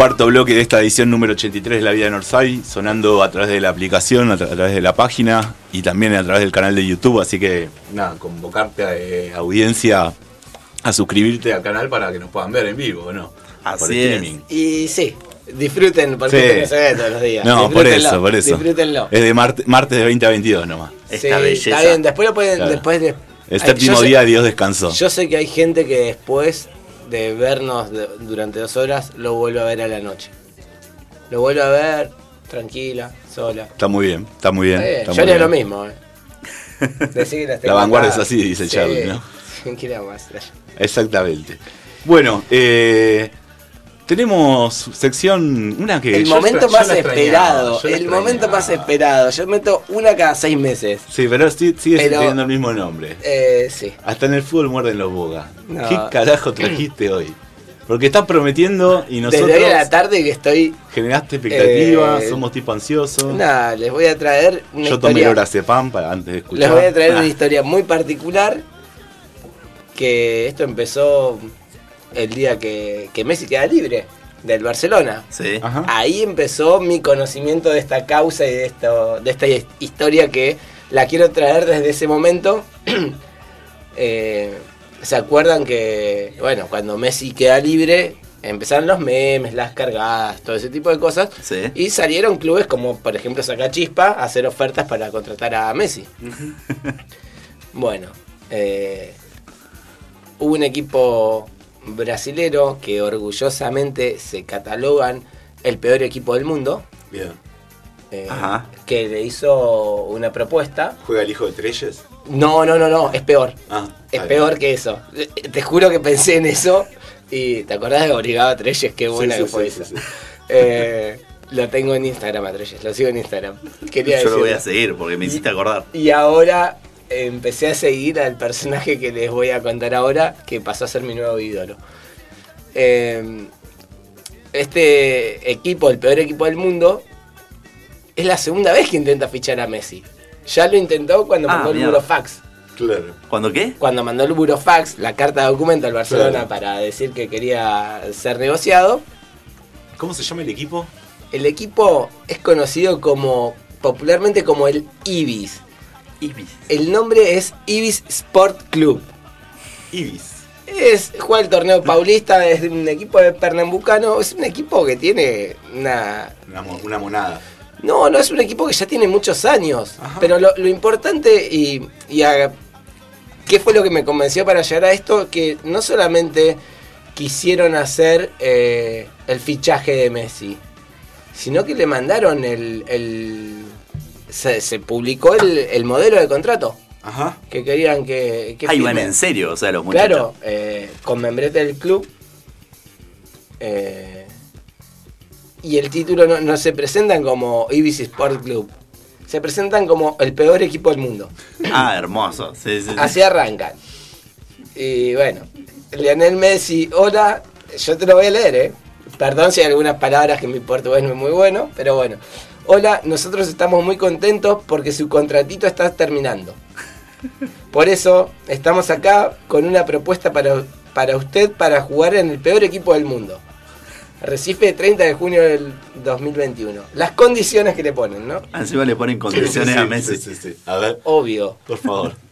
cuarto bloque de esta edición número 83 de La Vida de Norsay, sonando a través de la aplicación, a, tra- a través de la página y también a través del canal de YouTube. Así que, nada, convocarte a eh, audiencia a suscribirte al canal para que nos puedan ver en vivo, ¿o ¿no? Así Por es. streaming. Y sí, disfruten, porque Sí. no se ve todos los días. No, por eso, por eso. Disfrútenlo. Es de marte- martes de 20 a 22 nomás. Esta Sí, belleza. Está bien, después lo pueden. Claro. Después de, El Ay, séptimo sé- día Dios descansó. Yo sé que hay gente que después de vernos de- durante dos horas lo vuelve a ver a la noche. Lo vuelve a ver tranquila, sola. Está muy bien, está muy bien. Está bien, está Yo haría lo mismo. Eh. Que La vanguardia es así, dice Charlie, ¿no? ¿Qué le vamos a hacer? Exactamente. Bueno, eh, tenemos sección, una que... El yo momento yo más esperado. El momento más esperado. Yo meto una cada seis meses. Sí, pero sí- sigue Pero- teniendo el mismo nombre. Eh, sí. Hasta en el fútbol muerden los bogas. No. ¿Qué carajo trajiste hoy? Porque estás prometiendo y nosotros Desde hoy a la tarde que estoy. generaste expectativas, Eh, somos tipo ansiosos. Nada, les voy a traer una Yo tomé historia. lorazepam para antes de escuchar. Les voy a traer Ah, una historia muy particular. Que esto empezó el día que, que Messi queda libre del Barcelona. Sí. Ajá. Ahí empezó mi conocimiento de esta causa y de, esto, de esta historia que la quiero traer desde ese momento. Eh, ¿Se acuerdan que, bueno, cuando Messi queda libre, empezaron los memes, las cargadas, todo ese tipo de cosas? Sí. Y salieron clubes como, por ejemplo, Sacachispa a hacer ofertas para contratar a Messi. bueno, eh, hubo un equipo brasilero que orgullosamente se catalogan el peor equipo del mundo, Bien. eh, Ajá. que le hizo una propuesta. ¿Juega el hijo de Treyes? No, no, no, no, es peor. Ah, Es peor que eso. Eh, Te juro que pensé en eso. Y te acordás de Obrigado Treyes, qué bien. buena Sí, que sí, fue sí, esa. sí, sí. Eh, lo tengo en Instagram a Treyes, lo sigo en Instagram. Quería Yo lo voy a seguir porque me hiciste acordar. Y ahora empecé a seguir al personaje que les voy a contar ahora, que pasó a ser mi nuevo ídolo. Eh, este equipo, el peor equipo del mundo, es la segunda vez que intenta fichar a Messi. Ya lo intentó cuando Ah, mandó el mierda. burofax. Claro. ¿Cuándo qué? Cuando mandó el burofax, la carta de documento al Barcelona Claro. para decir que quería ser negociado, ¿Cómo se llama el equipo? el equipo es conocido como popularmente como el Ibis. Ibis. El nombre es Ibis Sport Club. Ibis. Es, juega el torneo paulista, es un equipo de Pernambucano, es un equipo que tiene una... Una, mo- una monada. No, no es un equipo que ya tiene muchos años, Ajá. pero lo, lo importante y, y a- qué fue lo que me convenció para llegar a esto, que no solamente quisieron hacer eh, el fichaje de Messi, sino que le mandaron el... el- se, se publicó el, el modelo de contrato Ajá. que querían que... que Ahí van firme. en serio, o sea, los muchachos. Claro, eh, con membrete del club. eh, y el título no, no se presentan como Ibis Sport Club. Se presentan como el peor equipo del mundo. Ah, hermoso. Sí, sí, sí. Así arrancan. Y bueno, Lionel Messi, hola. Yo te lo voy a leer, ¿eh? Perdón si hay algunas palabras que mi portugués no es muy bueno, pero bueno. Hola, nosotros estamos muy contentos porque su contratito está terminando. Por eso estamos acá con una propuesta para, para usted para jugar en el peor equipo del mundo. Recife 30 de junio del 2021. Las condiciones que le ponen, ¿no? Encima le ponen condiciones Sí, a Messi. Sí, sí, sí. A ver, Obvio. por favor.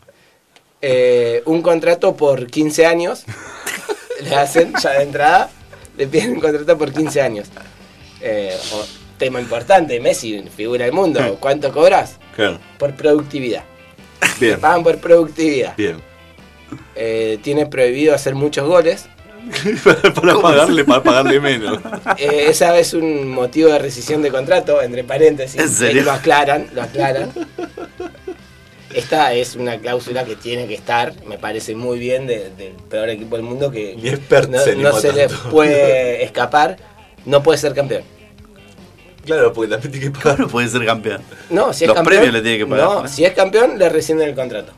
Eh, un contrato por 15 años. le hacen ya de entrada. Le piden un contrato por 15 años. Eh, tema importante, Messi, figura del mundo. ¿Cuánto cobras? Claro. Por productividad. Bien. Te pagan por productividad. Bien. Eh, tiene prohibido hacer muchos goles. para pagarle, para pagarle menos. Eh, esa es un motivo de rescisión de contrato, entre paréntesis. ¿En serio? Lo aclaran, lo aclaran. Esta es una cláusula que tiene que estar, me parece muy bien, de- del peor equipo del mundo que no, se no tanto. puede escapar. No puede ser campeón. Claro, porque también tiene que pagar. Claro, puede ser campeón. No, si es Los campeón. premios le tiene que pagar, No, si es campeón, le rescinden el contrato.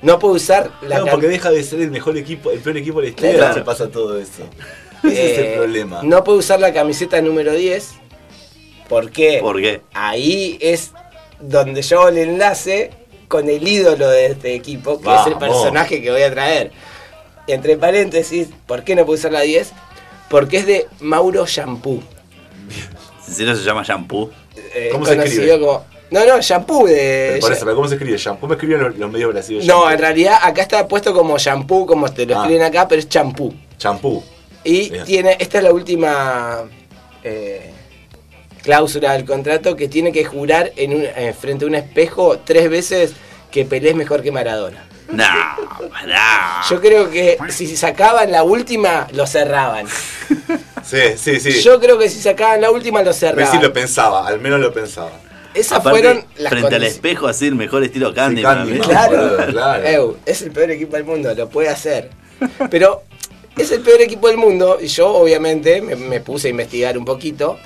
No puede usar la No, porque deja de ser el mejor equipo, el peor equipo de la historia. Claro. Se pasa todo eso. Ese es eh, el problema. No puede usar la camiseta número 10. ¿Por qué? ¿Por qué? Ahí es donde yo hago el enlace con el ídolo de este equipo, que es el personaje que voy a traer. Entre paréntesis, ¿por qué no puedo usar la 10? Porque es de Mauro Shampoo. En serio se llama shampoo. eh, ¿Cómo se escribe? como. No, no, shampoo de. Pero por eso, pero ¿cómo se escribe shampoo? ¿Cómo escriben los, los medios brasileños? No, en realidad acá está puesto como shampoo, como te lo Ah. escriben acá, pero es champú. Champú. Y Bien. tiene, esta es la última eh, cláusula del contrato que tiene que jurar en un, eh, frente a un espejo tres veces que Pelé es mejor que Maradona. No, pará. Yo creo que si sacaban la última, lo cerraban. Sí, sí, sí. Yo creo que si sacaban la última, lo Messi lo cerraban. pensaba, al menos lo pensaba. Esas Aparte, fueron las frente al espejo así el mejor estilo Candy. Sí, Candy, Claro, Claro, claro. Eu, es el peor equipo del mundo, lo puede hacer. Pero es el peor equipo del mundo y yo obviamente me, me puse a investigar un poquito.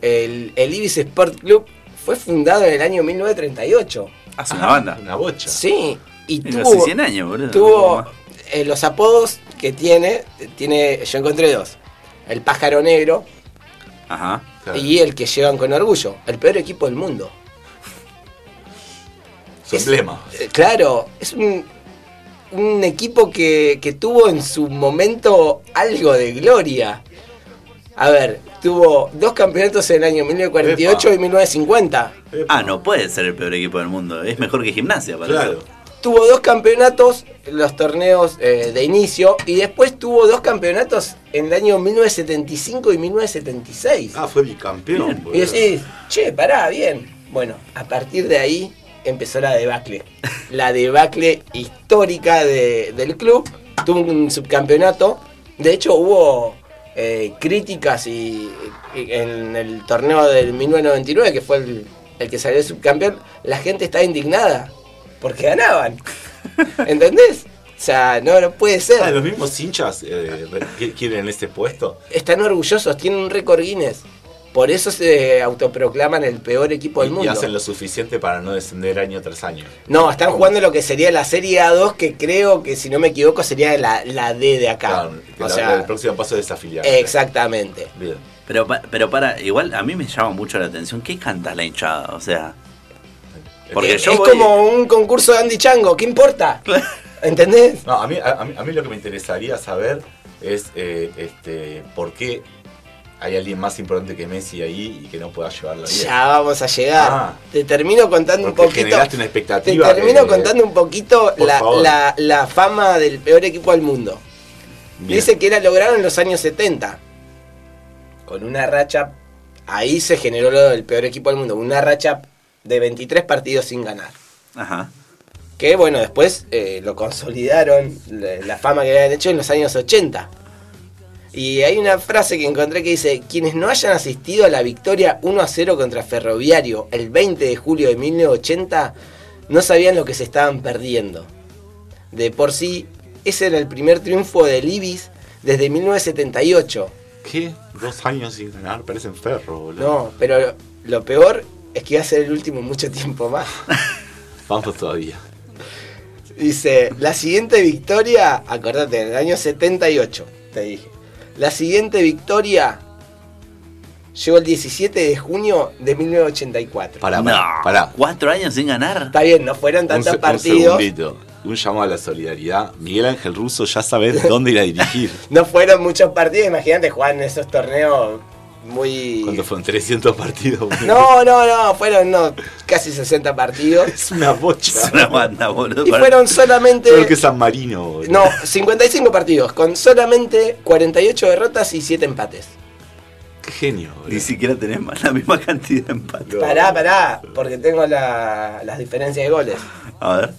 El, el Ibis Sport Club fue fundado en el año 1938. Hace una banda. Una bocha. Sí, y tuvo, casi 100 años, boludo. tuvo eh, los apodos que tiene, tiene, yo encontré dos. El pájaro negro Ajá. Claro. y el que llevan con orgullo, el peor equipo del mundo. Su es- emblema. Eh, Claro, es un, un equipo que, que tuvo en su momento algo de gloria. A ver, tuvo dos campeonatos en el año 1948 Epa. y 1950. Ah, no puede ser el peor equipo del mundo. Es mejor que gimnasia, parece. Claro. Tuvo dos campeonatos en los torneos eh, de inicio y después tuvo dos campeonatos en el año 1975 y 1976. Ah, fue bicampeón. Y decís, che, pará, bien. Bueno, a partir de ahí empezó la debacle. La debacle histórica de- del club. Tuvo un subcampeonato. De hecho, hubo eh, críticas y, y en el torneo del 1999, que fue el, el que salió subcampeón, la gente estaba indignada porque ganaban. ¿Entendés? O sea, no, no puede ser. Ah, los mismos hinchas eh, re- qui- quieren este puesto. Están orgullosos, tienen un récord Guinness. Por eso se autoproclaman el peor equipo del Y, y mundo. hacen lo suficiente para no descender año tras año. No, están jugando lo que sería la Serie A2, que creo que si no me equivoco sería la, la D de acá. Claro, o la- sea, el próximo paso es desafiliar. exactamente. Bien. Pero, pero para, igual a mí me llama mucho la atención. ¿Qué canta la hinchada? O sea, Porque yo es voy- como un concurso de Andy Chango, ¿qué importa? ¿Entendés? No, a mí, a, a mí, a mí lo que me interesaría saber es eh, este, por qué hay alguien más importante que Messi ahí y que no pueda llevarla bien. Ya vamos a llegar. Ah. te termino contando un Porque poquito. generaste una Te expectativa. termino que- contando un poquito la, la- la fama del peor equipo del mundo. Bien. Dice que era logrado en los años 70. Con una racha. Ahí se generó lo del peor equipo del mundo. Una racha de 23 partidos sin ganar. ajá. Que bueno, después eh, lo consolidaron, la, la fama que habían hecho en los años 80. Y hay una frase que encontré que dice, quienes no hayan asistido a la victoria 1 a 0 contra Ferroviario el 20 de julio de 1980, no sabían lo que se estaban perdiendo. De por sí, ese era el primer triunfo del Ibis desde 1978. ¿Qué? Dos años sin ganar, parecen ferro, boludo. No, pero lo, lo peor es que va a ser el último mucho tiempo más. Vamos todavía. Dice, la siguiente victoria, acordate, en el año 78, te dije. La siguiente victoria llegó el 17 de junio de 1984. Pará, no, pará. ¿Cuatro años sin ganar? Está bien, no fueron tantos un partidos, segundito. Un llamado a la solidaridad. Miguel Ángel Russo ya sabes dónde ir a dirigir. no fueron muchos partidos, imagínate jugar en esos torneos muy... ¿Cuántos fueron? 300 partidos. No, no, no, fueron no, casi 60 partidos. Es una bocha. Es una banda, boludo. Y fueron solamente... Peor que San Marino, boludo. No, 55 partidos, con solamente 48 derrotas y 7 empates. Qué genio, boludo. Ni siquiera tenés más la misma cantidad de empates. No. Pará, pará, porque tengo la- las diferencias de goles. A ver.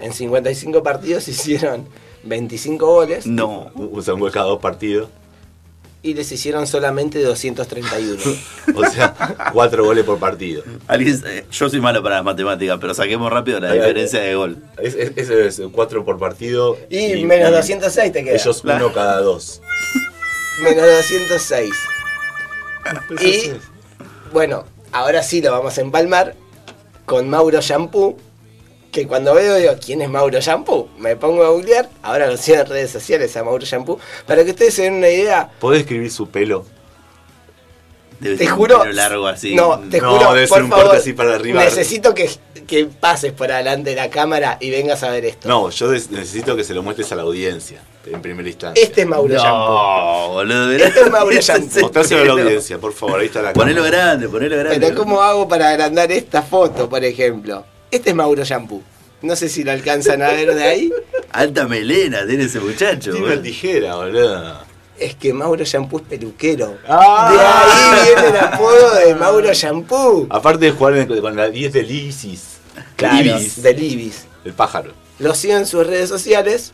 En 55 partidos hicieron 25 goles No. Gol cada dos partidos. Y les hicieron solamente 231. O sea, cuatro goles por partido. Alguien- eh, yo soy malo para las matemáticas, pero saquemos rápido la diferencia de gol. Es, es, eso es cuatro por partido. Y, menos 206 te queda. Ellos uno cada dos. Menos 206. Pues Y- eso. Bueno, ahora sí lo vamos a empalmar con Mauro Shampoo. Que cuando veo, digo, ¿quién es Mauro Shampoo? Me pongo a googlear. Ahora lo sigo en redes sociales a Mauro Shampoo. Para que ustedes se den una idea. ¿Podés escribir su pelo? Debe Te ser un juro. pelo largo así. No, te No, juro, debe ser por un favor. corte así para arriba. Necesito que, que pases por adelante de la cámara y vengas a ver esto. No, yo necesito que se lo muestres a la audiencia en primera instancia. Este es Mauro Shampoo. No, boludo. Este es Mauro Shampoo. Mostráselo a la audiencia, por favor, ahí está la Ponelo cámara. grande, ponelo grande. Pero ¿cómo hago para agrandar esta foto, por ejemplo? Este es Mauro Shampoo. No sé si lo alcanzan a ver de ahí. Alta melena tiene ese muchacho. Tiene boludo. una tijera, boludo. Es que Mauro Shampoo es peluquero. Ah. De ahí viene el apodo de Mauro Shampoo. Aparte de jugar con la 10 del Isis. Claro, Ibis, del Ibis. el pájaro. Lo sigo en sus redes sociales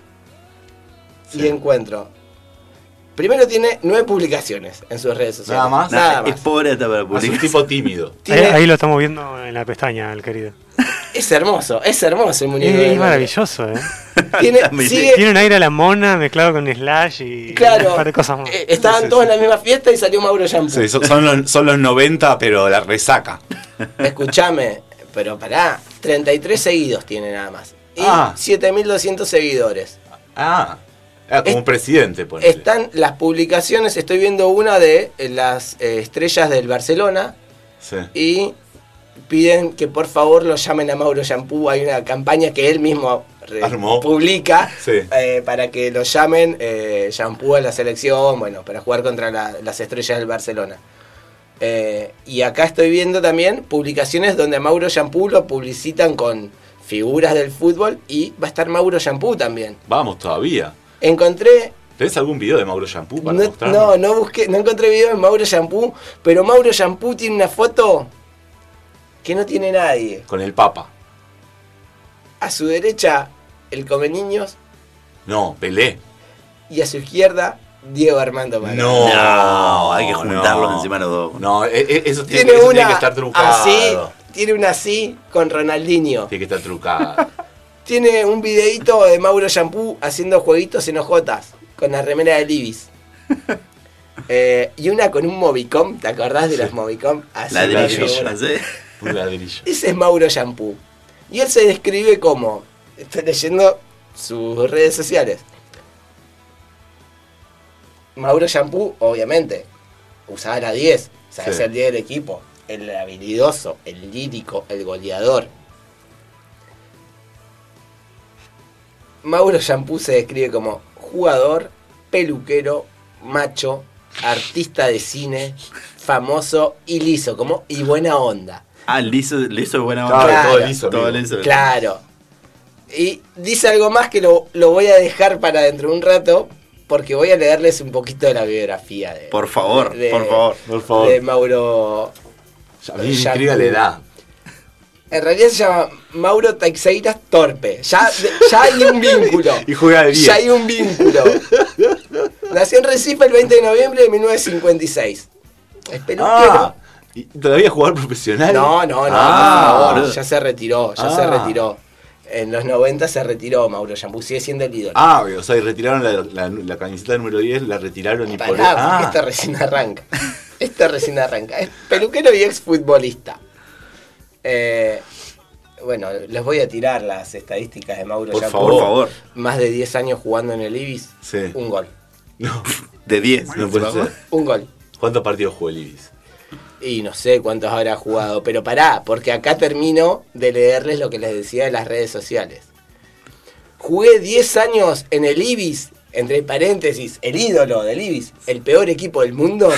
y encuentro. Primero tiene nueve publicaciones en sus redes sociales. Nada más. Nada Es más. pobre hasta para Es un publicar. tipo tímido. Ahí, Tiene- ahí lo estamos viendo en la pestaña, el querido. Es hermoso, es hermoso el muñeco. es maravilloso, ¿eh? Tiene, Dame sigue, Tiene un aire a la mona mezclado con Slash y claro, un par de cosas más. eh, estaban Sí, sí, todos sí. en la misma fiesta y salió Mauro Shampoo. Sí, son, son los, son los 90, pero la resaca. Escuchame, pero pará, 33 seguidos tiene nada más. Y Ah. 7200 seguidores. Ah, ah, como Es- un presidente, ponele. Están las publicaciones, estoy viendo una de las eh, estrellas del Barcelona Sí. y piden que por favor lo llamen a Mauro Shampoo. Hay una campaña que él mismo Armó. publica Sí. eh, para que lo llamen eh, Shampoo a la selección, bueno, para jugar contra la- las estrellas del Barcelona. Eh, y acá estoy viendo también publicaciones donde a Mauro Shampoo lo publicitan con figuras del fútbol y va a estar Mauro Shampoo también. Vamos todavía. Encontré ¿Tenés algún video de Mauro Shampoo para no, no, no busqué, no encontré video de Mauro Shampoo, pero Mauro Shampoo tiene una foto que no tiene nadie. Con el Papa. A su derecha, el Come Niños, No, Pelé. y a su izquierda, Diego Armando Maradona. No, No, hay que juntarlos no. encima los dos. No, e- e- eso, tiene, Tiene eso una tiene que estar trucado. así, tiene una así con Ronaldinho. Tiene que estar trucado. Tiene un videito de Mauro Shampoo haciendo jueguitos en ojotas con la remera de Libis. Eh, y una con un Movicom, ¿te acordás de los Movicom? Así, Ladrillo, ladrillo. no sé. Un ladrillo. Ese es Mauro Shampoo. Y él se describe como. Estoy leyendo sus redes sociales. Mauro Shampoo, obviamente, usaba la 10. O sea, Sí. es el 10 del equipo. El habilidoso, el lírico, el goleador. Mauro Shampoo se describe como jugador, peluquero, macho, artista de cine, famoso y liso, como y buena onda. Ah, liso, liso es buena Claro, onda. todo liso, Todo liso. Claro. Y dice algo más que lo, lo voy a dejar para dentro de un rato, porque voy a leerles un poquito de la biografía de, Por favor, de- por favor. Por favor. de Mauro. A mí me intriga la edad. En realidad se llama Mauro Teixeiras Torpe. Ya, ya hay un vínculo. Y juega de 10. Ya hay un vínculo. Nació en Recife el 20 de noviembre de 1956. Es peluquero. Ah, ¿y ¿todavía jugar profesional? No, no, no, Ah, por favor, boludo. ya se retiró, ya se Ah. retiró. En los 90 se retiró Mauro Shampoo, sigue siendo el ídolo. Ah, o sea, y retiraron la, la, la camiseta número 10, la retiraron y Pará, por ah, este recién arranca. Este recién arranca. Es peluquero y exfutbolista. Eh, bueno, les voy a tirar las estadísticas de Mauro Por Shampoo. favor. Por favor. Más de 10 años jugando en el Ibis. Sí. Un gol. No, De 10. no puede ser. Un gol. ¿Cuántos partidos jugó el Ibis? Y no sé cuántos habrá jugado, pero pará, porque acá termino de leerles lo que les decía de las redes sociales. Jugué 10 años en el Ibis, entre paréntesis, el ídolo del Ibis, el peor equipo del mundo.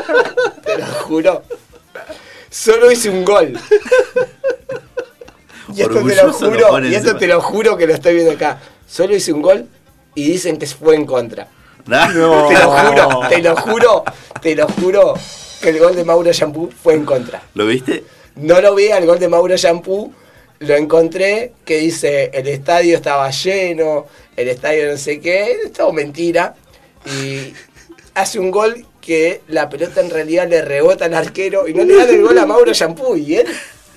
te lo juro. Solo hice un gol. Y esto te lo juro, y esto te lo juro que lo estoy viendo acá. Solo hice un gol y dicen que fue en contra. No. Te lo juro, te lo juro, te lo juro que el gol de Mauro Shampoo fue en contra. ¿Lo viste? No lo vi al gol de Mauro Shampoo, lo encontré que dice el estadio estaba lleno, el estadio no sé qué, es todo mentira. Y hace un gol que la pelota en realidad le rebota al arquero y no le dan el gol a Mauro Shampoo. Y él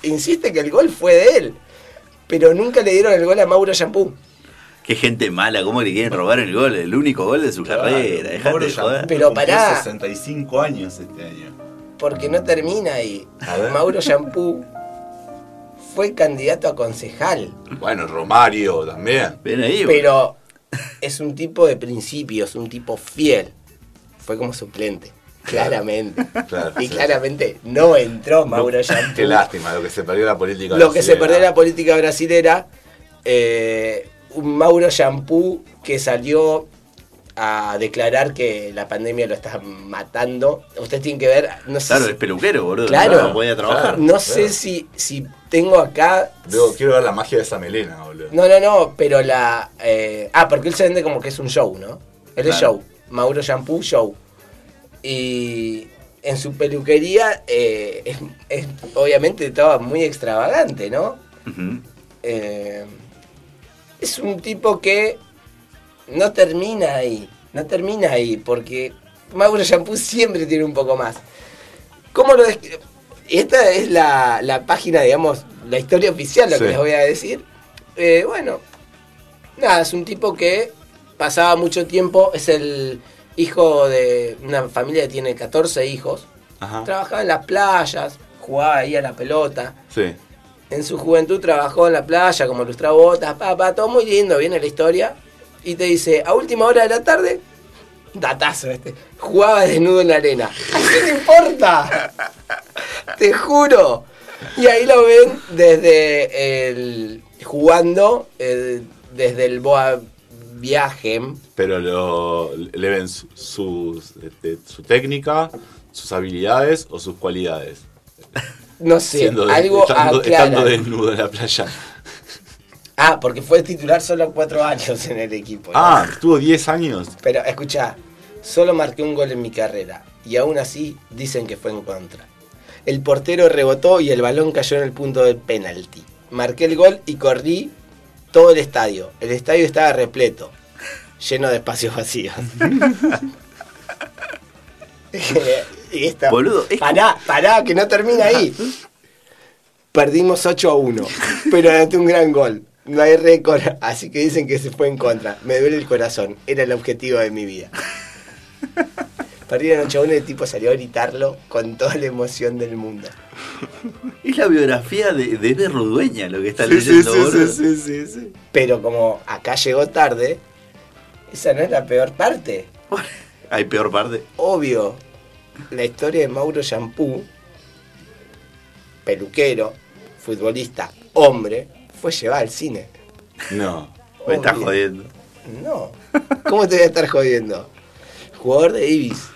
insiste que el gol fue de él. Pero nunca le dieron el gol a Mauro Shampoo. Qué gente mala, cómo le quieren robar el gol, el único gol de su carrera. Dejate Mauro de joder. Pero pará. 65 años este año. Porque no termina ahí. A ver. Mauro Shampoo fue candidato a concejal. Bueno, Romario también. Ven ahí, Pero es un tipo de principios, un tipo fiel. Fue como suplente. Claramente. Claro, y sí. claramente no entró Mauro Shampoo. Qué lástima, lo que se perdió la política. Lo que se perdió en la política brasilera, eh, Mauro Shampoo que salió a declarar que la pandemia lo está matando. Ustedes tienen que ver, no sé, Claro, si- es peluquero, boludo. Claro. No podía trabajar. no claro. sé si, si tengo acá... Digo, quiero ver la magia de esa melena, boludo. No, no, no, pero la... eh, ah, porque él se vende como que es un show, ¿no? Él es Claro. show. Mauro Shampoo, show. Y en su peluquería eh, es, es obviamente todo muy extravagante, ¿no? Eh, es un tipo que no termina ahí, no termina ahí, porque Mauro Shampoo siempre tiene un poco más. ¿Cómo lo Esta es la, la página, digamos, la historia oficial, lo que les voy a decir. Eh, bueno, nada, es un tipo que pasaba mucho tiempo, es el hijo de una familia que tiene 14 hijos, Ajá. trabajaba en las playas, jugaba ahí a la pelota. Sí. En su juventud trabajó en la playa como lustrabotas, papá, todo muy lindo, viene la historia. Y te dice, a última hora de la tarde, datazo este, jugaba desnudo en la arena. ¿A qué te importa? Te juro. Y ahí lo ven desde el. jugando desde el Boa Viajem. Pero lo, le ven su, este, su técnica, sus habilidades o sus cualidades. No sé, Siendo de- algo estando, desnudo en la playa. Ah, porque fue titular solo cuatro años en el equipo. ¿no? Ah, estuvo 10 años. Pero escucha, solo marqué un gol en mi carrera y aún así dicen que fue en contra. El portero rebotó y el balón cayó en el punto del penalti. Marqué el gol y corrí todo el estadio. El estadio estaba repleto, lleno de espacios vacíos. y esta, Boludo, es- pará, pará, que no termina ahí. Perdimos 8 a 1, pero anoté un gran gol. No hay récord, así que dicen que se fue en contra. Me duele el corazón, era el objetivo de mi vida. Perdieron 8 a 1 y el tipo salió a gritarlo con toda la emoción del mundo. Es la biografía de, de Eder Rodueña lo que está Sí, sí, leyendo, sí, boludo. sí, sí, sí. Pero como acá llegó tarde, esa no es la peor parte. Hay peor parte. Obvio, la historia de Mauro Shampoo, peluquero, futbolista, hombre, fue llevada al cine. No. Me estás jodiendo. No. ¿Cómo te voy a estar jodiendo? Jugador de Ibis,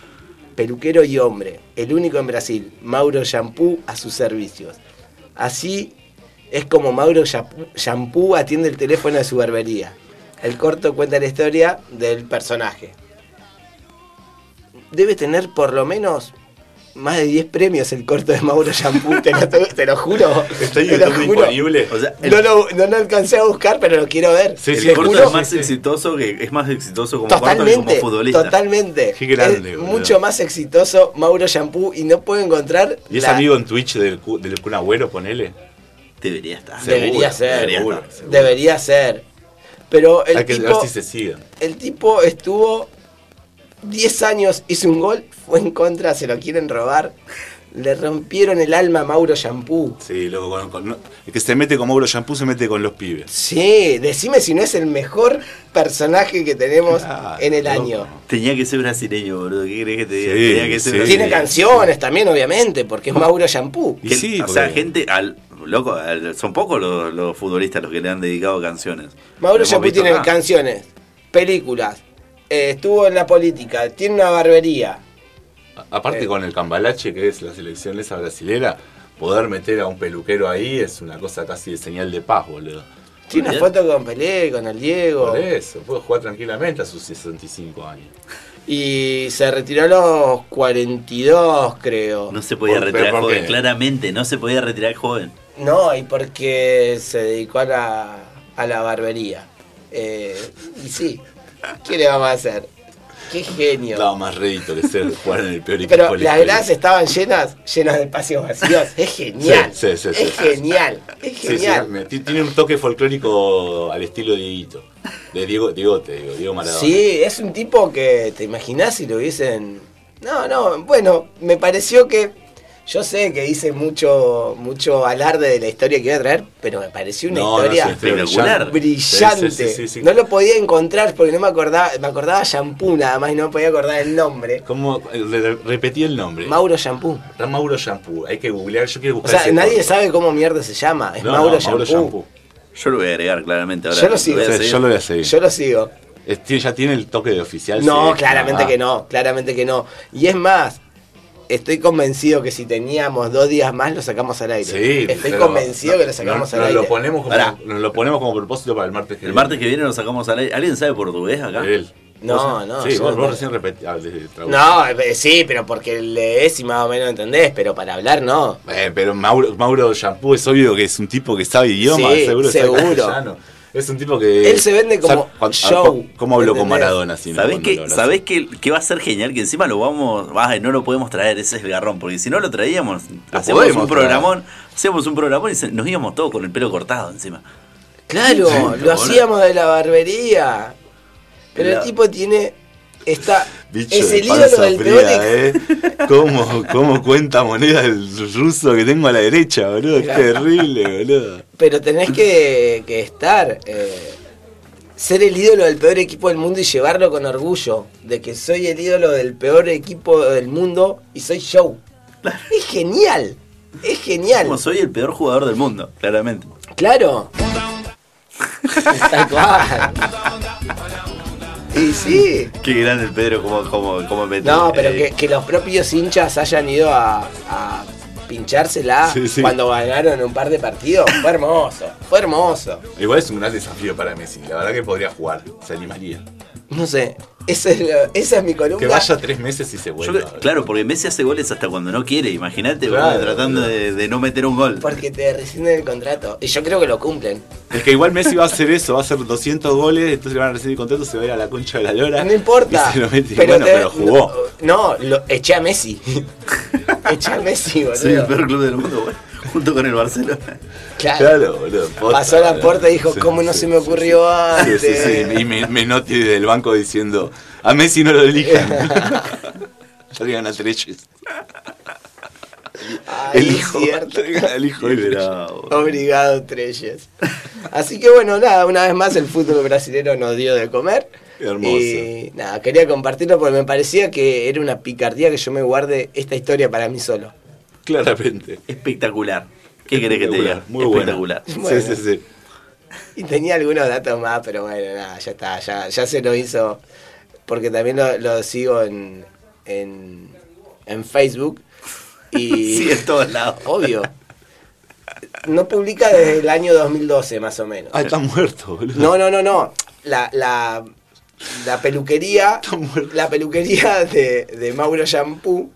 peluquero y hombre, el único en Brasil, Mauro Shampoo a sus servicios. Así es como Mauro Shampoo atiende el teléfono de su barbería. El corto cuenta la historia del personaje. Debe tener por lo menos más de 10 premios el corto de Mauro Shampoo, te lo, te lo juro. ¿Está en te lo YouTube juro. disponible? O sea, el, No lo, no lo alcancé a buscar, pero lo quiero ver. Sí, el sí, corto juro- es más sí, sí. exitoso que es más exitoso como corto que como Totalmente, futbolista. totalmente. Qué grande, Es mucho más exitoso Mauro Shampoo y no puedo encontrar. ¿Y es la- amigo en Twitch del, del Kun Agüero, ponele? Debería estar. Debería ser, debería seguro, estar. seguro. Debería ser. Pero el Hay que ver tipo, si se sigan. el tipo estuvo 10 años, hizo un gol, fue en contra, se lo quieren robar. Le rompieron el alma a Mauro Shampoo. Sí, loco, con- con- no- el que se mete con Mauro Shampoo se mete con los pibes. Sí, decime si no es el mejor personaje que tenemos Claro, en el loco. año. Tenía que ser brasileño, boludo. ¿Qué crees que te diga? Sí, Tenía que ser sí. Tiene canciones también, obviamente, porque es Mauro Shampoo. Y Que- sí, o sea, gente, al, loco, al- son pocos los, los futbolistas los que le han dedicado canciones. Mauro Shampoo tiene canciones, películas, eh, estuvo en la política, tiene una barbería. A- Aparte Eh. con el cambalache que es la selección esa brasilera, poder meter a un peluquero ahí es una cosa casi de señal de paz, boludo. Tiene una foto con Pelé, con el Diego. Por eso, puede jugar tranquilamente a sus 65 años. Y se retiró a los 42, creo. No se podía ¿Por- retirar por joven, claramente, no se podía retirar joven. No, y porque se dedicó a la, a la barbería. Eh, y sí, ¿qué le vamos a hacer? Qué genio. Daba más rédito que ser jugar en el peor equipo Pero las gradas estaban llenas, llenas de espacios vacíos. Es genial. Sí, sí, sí, es genial. Es genial. tiene un toque folclórico al estilo Dieguito. De Diego, Diego, te digo, Diego Maradona. Sí, es un tipo que te imaginás si lo hubiesen. No, no, bueno, me pareció que. Yo sé que hice mucho, mucho alarde de la historia que iba a traer, pero me pareció una No, no, historia espectacular. brillante. Sí, sí, sí, sí. No lo podía encontrar porque no me acordaba, me acordaba shampoo nada más y no me podía acordar el nombre. ¿Cómo? re- repetí el nombre. Mauro Shampoo. Está Mauro Shampoo. Hay que googlear. Yo quiero O buscar sea, ese nadie sabe cómo mierda se llama. Es No, Mauro, no, Shampoo. Shampoo. Yo lo voy a agregar claramente ahora. Yo lo sigo. yo lo voy a seguir. Yo lo sigo. ¿Ya tiene el toque de oficial? No, Sí. claramente Ah. que no, claramente que no. Y es más, estoy convencido que si teníamos dos días más lo sacamos al aire. Sí, estoy convencido que lo sacamos al nos aire. Lo ponemos como, Pará. nos lo ponemos como propósito para el martes que El martes que viene nos sacamos al aire. ¿Alguien sabe portugués acá? Él. No, ¿Vos- no, Sí, vos, no. vos recién repetí. ah, de- de- traducción. No, eh, sí, pero porque lees y más o menos entendés, pero para hablar no. Eh, pero Mauro, Mauro Shampoo es obvio que es un tipo que sabe idiomas, Sí, seguro. sabe seguro. castellano. Es un tipo que. Él se vende como sabe cuán- show, ¿Cómo, habló con. Maradona? Si no, ¿Sabés, lo habló ¿Sabés qué, qué va a ser genial? Que encima lo vamos. Ay, no lo podemos traer, ese es el garrón. Porque si no lo traíamos, hacemos podemos un programón. Hacemos un programón y se- nos íbamos todos con el pelo cortado encima. Claro, Sí, lo hacíamos de la barbería. Pero La- el tipo tiene. Está. Bicho es el ídolo panza del fría, peor equipo. ¿eh? ¿Cómo, ¿Cómo cuenta moneda el ruso que tengo a la derecha, boludo? Es terrible, boludo. Pero tenés que, que estar. eh, ser el ídolo del peor equipo del mundo y llevarlo con orgullo. De que soy el ídolo del peor equipo del mundo y soy show. Es genial. Es genial. Como soy el peor jugador del mundo, claramente. Claro. Tal cual. Y sí. Qué grande el Pedro, como, como. No, pero eh, que, que los propios hinchas hayan ido a, a pinchársela Sí, sí. cuando ganaron un par de partidos. Fue hermoso. Fue hermoso. Igual es un gran desafío para Messi. La verdad que podría jugar. Se animaría. No sé. Esa es, la- esa es mi columna. Que vaya tres meses y se vuelva. claro, porque Messi hace goles hasta cuando no quiere. Imagínate, boludo, Claro, tratando de, de no meter un gol. Porque te rescinden el contrato. Y yo creo que lo cumplen. Es que igual Messi va a hacer eso, va a hacer 200 goles, entonces le van a recibir contrato, se va a ir a la concha de la lora. No importa. y se lo mete. Pero bueno, te- pero jugó. No, lo, eché a Messi. eché a Messi, boludo. Soy el peor club del mundo, güey, junto con el Barcelona. Claro. Claro, boludo. posta, Pasó a la puerta y dijo, Sí, ¿cómo no sí, se me ocurrió sí. antes? Sí, sí, sí. Y me, Menotti desde el banco diciendo, a Messi no lo elijan. Traigan a Treches. Ay, El hijo. al hijo. Obrigado, Treyes. Así que bueno, nada, una vez más el fútbol brasileño nos dio de comer. Qué hermoso. Y nada, quería compartirlo porque me parecía que era una picardía que yo me guarde esta historia para mí solo. Claramente. Espectacular. ¿Qué querés que te diga? Muy buena. Espectacular. Bueno. Sí, sí, sí. Y tenía algunos datos más, pero bueno, nada, ya está, ya, ya se lo hizo. Porque también lo, lo sigo en, en, en Facebook. Y Sí, en todos lados. obvio. No publica desde el año 2012 más o menos. Ah, está muerto, boludo. No, no, no, no. La, la, la peluquería. Está muerto. La peluquería de, de Mauro Shampoo.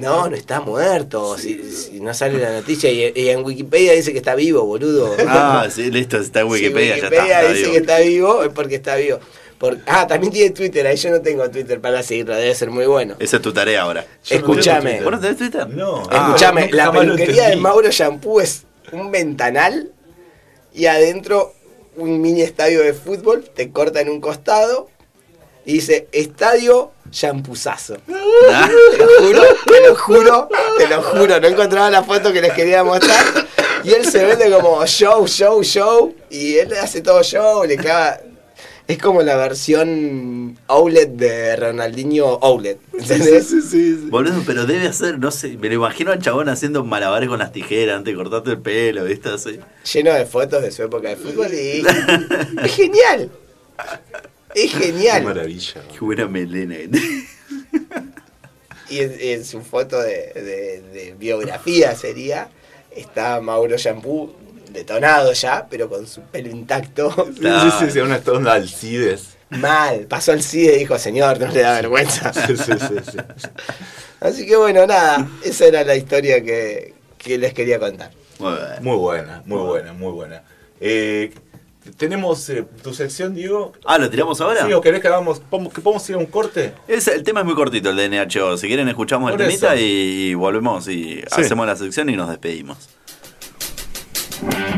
No, no está muerto. Si, si no sale la noticia. Y, y en Wikipedia dice que está vivo, boludo. Ah, sí, listo, está en Si Wikipedia, ya Wikipedia está. dice que está vivo, es porque está vivo. Por- ah, también tiene Twitter. Ahí yo no tengo Twitter para seguirlo. Debe ser muy bueno. Esa es tu tarea ahora. No Escúchame. ¿Vos no tenés Twitter? No. Ah, Escúchame, la peluquería de. Mauro Shampoo es un ventanal y adentro un mini estadio de fútbol, te corta en un costado y dice Estadio Shampuzazo. Ah, Te lo juro, te lo juro, te lo juro, no encontraba la foto que les quería mostrar. Y él se vende como show, show, show. Y él hace todo show, le clava. Es como la versión Outlet de Ronaldinho Outlet. ¿Entendés? Sí, sí, sí, sí. Boludo, pero debe hacer, no sé, me lo imagino al chabón haciendo malabares con las tijeras antes de cortarte el pelo, ¿viste? Así. lleno de fotos de su época de fútbol y es genial. Es Qué genial. maravilla. Qué buena melena. Y en, en su foto de, de- de biografía sería, está Mauro Shampoo detonado ya, pero con su pelo intacto. Sí, sí, sí, sí, una onda Alcides. Mal. Pasó al CIDE y dijo, señor, no le da vergüenza. Sí, sí, sí, sí. Así que bueno, nada, esa era la historia que, que les quería contar. Muy bien. Muy buena, muy buena, muy buena. Eh, tenemos eh, tu sección, Diego. Ah, ¿lo tiramos ahora? Sí, ¿o querés que hagamos, que podemos ir a un corte? Es- el tema es muy cortito, el de NHO. Si quieren, escuchamos el temita y volvemos y hacemos la sección y nos despedimos.